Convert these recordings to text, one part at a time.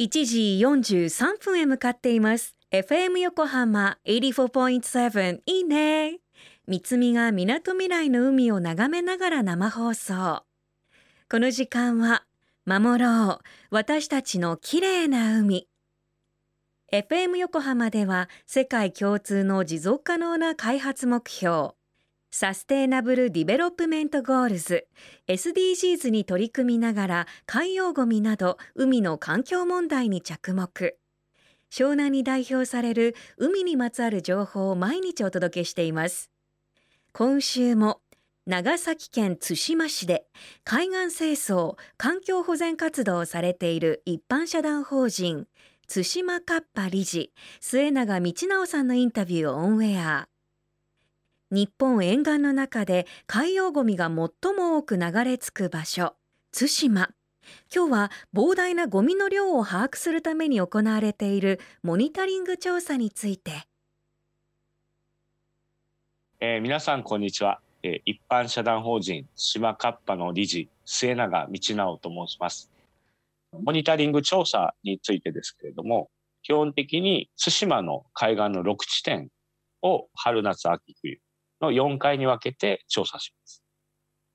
1時43分へ向かっています。FM 横浜84.7いいね。三つみがみなとみらいの海を眺めながら生放送。この時間は守ろう。私たちの綺麗な海。FM 横浜では世界共通の持続可能な開発目標。 Sustainable Development Goals。SDGs に取り組みながら海洋ごみなど海の環境問題に着目。湘南に代表される海にまつわる情報を毎日お届けしています。今週も長崎県対馬市で海岸清掃環境保全活動をされている一般社団法人対馬カッパ理事末永道直さんのインタビューをオンエア。日本沿岸の中で海洋ごみが最も多く流れ着く場所対馬。今日は膨大なゴミの量を把握するために行われているモニタリング調査について、えー、皆さんこんにちは、えー、一般社団法人島カッパの理事末永道直と申します。モニタリング調査についてですけれども基本的に対馬の海岸の6地点を春夏秋冬の4回に分けて調査します。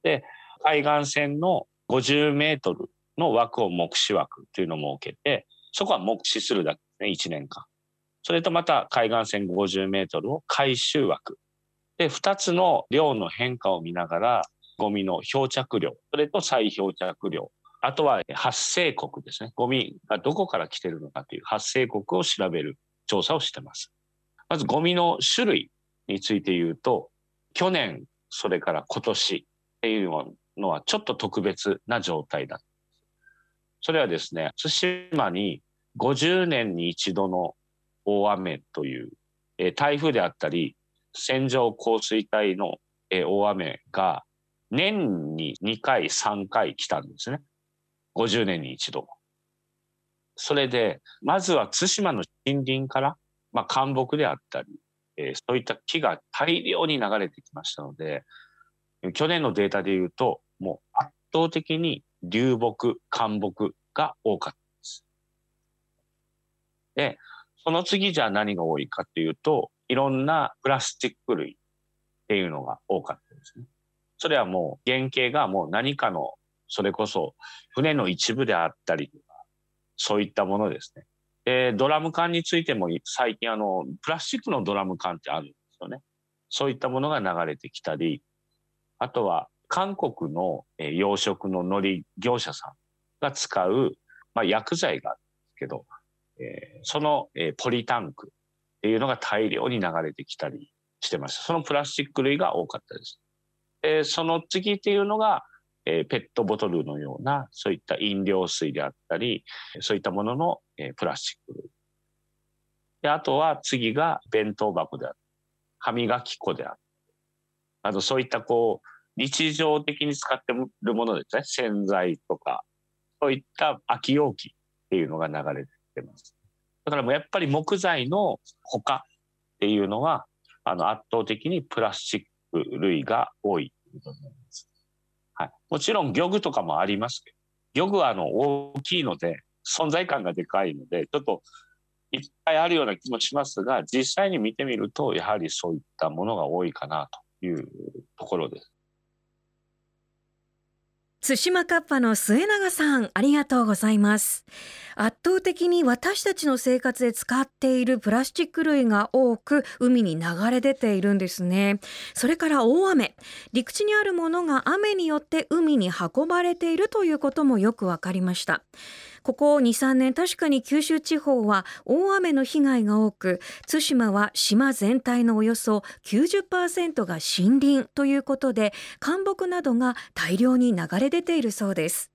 で、海岸線の50メートルの枠を目視枠というのを設けて、そこは目視するだけですね、1年間。それとまた海岸線50メートルを回収枠。で、2つの量の変化を見ながら、ゴミの漂着量、それと再漂着量、あとは発生国ですね。ゴミがどこから来てるのかという発生国を調べる調査をしてます。まずゴミの種類について言うと、去年、それから今年っていうのはちょっと特別な状態だ。それはですね、対馬に50年に一度の大雨という、え台風であったり、線状降水帯の、え大雨が年に2回、3回来たんですね。50年に一度。それで、まずは対馬の森林から、まあ、干木であったり、えー、そういった木が大量に流れてきましたので、去年のデータで言うと、もう圧倒的に流木、干木が多かったです。で、その次じゃあ何が多いかっていうと、いろんなプラスチック類っていうのが多かったですね。それはもう原型がもう何かの、それこそ船の一部であったりとか、そういったものですね。で、ドラム缶についても最近あの、プラスチックのドラム缶ってあるんですよね。そういったものが流れてきたり、あとは韓国の養殖の海苔業者さんが使う、まあ、薬剤があるんですけど、えー、その、え、ポリタンクっていうのが大量に流れてきたりしてました。そのプラスチック類が多かったです。えー、その次っていうのが、え、ペットボトルのようなそういった飲料水であったりそういったものの、え、プラスチック。類であとは次が弁当箱である歯磨き粉であるあとそういったこう日常的に使ってるものですね。洗剤とか。そういった空き容器っていうのが流れてます。だからもうやっぱり木材の他っていうのはあの圧倒的にプラスチック類が多いといます。はい、もちろん漁具とかもありますけど、漁具はあの大きいので、存在感がでかいので、ちょっといっぱいあるような気もしますが、実際に見てみると、やはりそういったものが多いかなというところです。津島カッパの末永さんありがとうございます。圧倒的に私たちの生活で使っているプラスチック類が多く海に流れ出ているんですね。それから大雨。陸地にあるものが雨によって海に運ばれているということもよくわかりました。ここ2、3年確かに九州地方は大雨の被害が多く、対馬は島全体のおよそ90%が森林ということで、干木などが大量に流れ出ているそうです。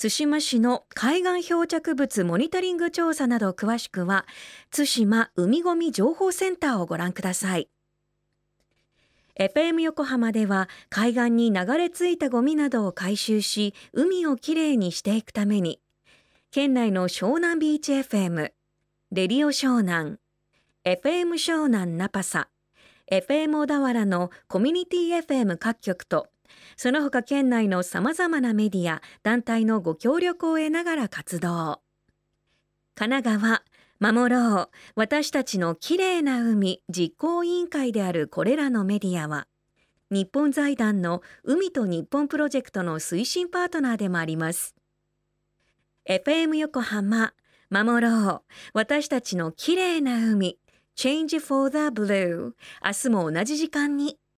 対馬市の海岸漂着物モニタリング調査など詳しくは、対馬海ごみ情報センターをご覧ください。FM 横浜では海岸に流れ着いたゴミなどを回収し海をきれいにしていくために県内の湘南ビーチ FM ディオ湘南 FM 湘南ナパサ FM 小田原のコミュニティ FM 各局とその他県内のさまざまなメディア団体のご協力を得ながら活動。神奈川守ろう。私たちのきれいな海実行委員会であるこれらのメディアは日本財団の海と日本プロジェクトの推進パートナーでもあります。FM 横浜守ろう。私たちのきれいな海 Change for the Blue 明日も同じ時間に。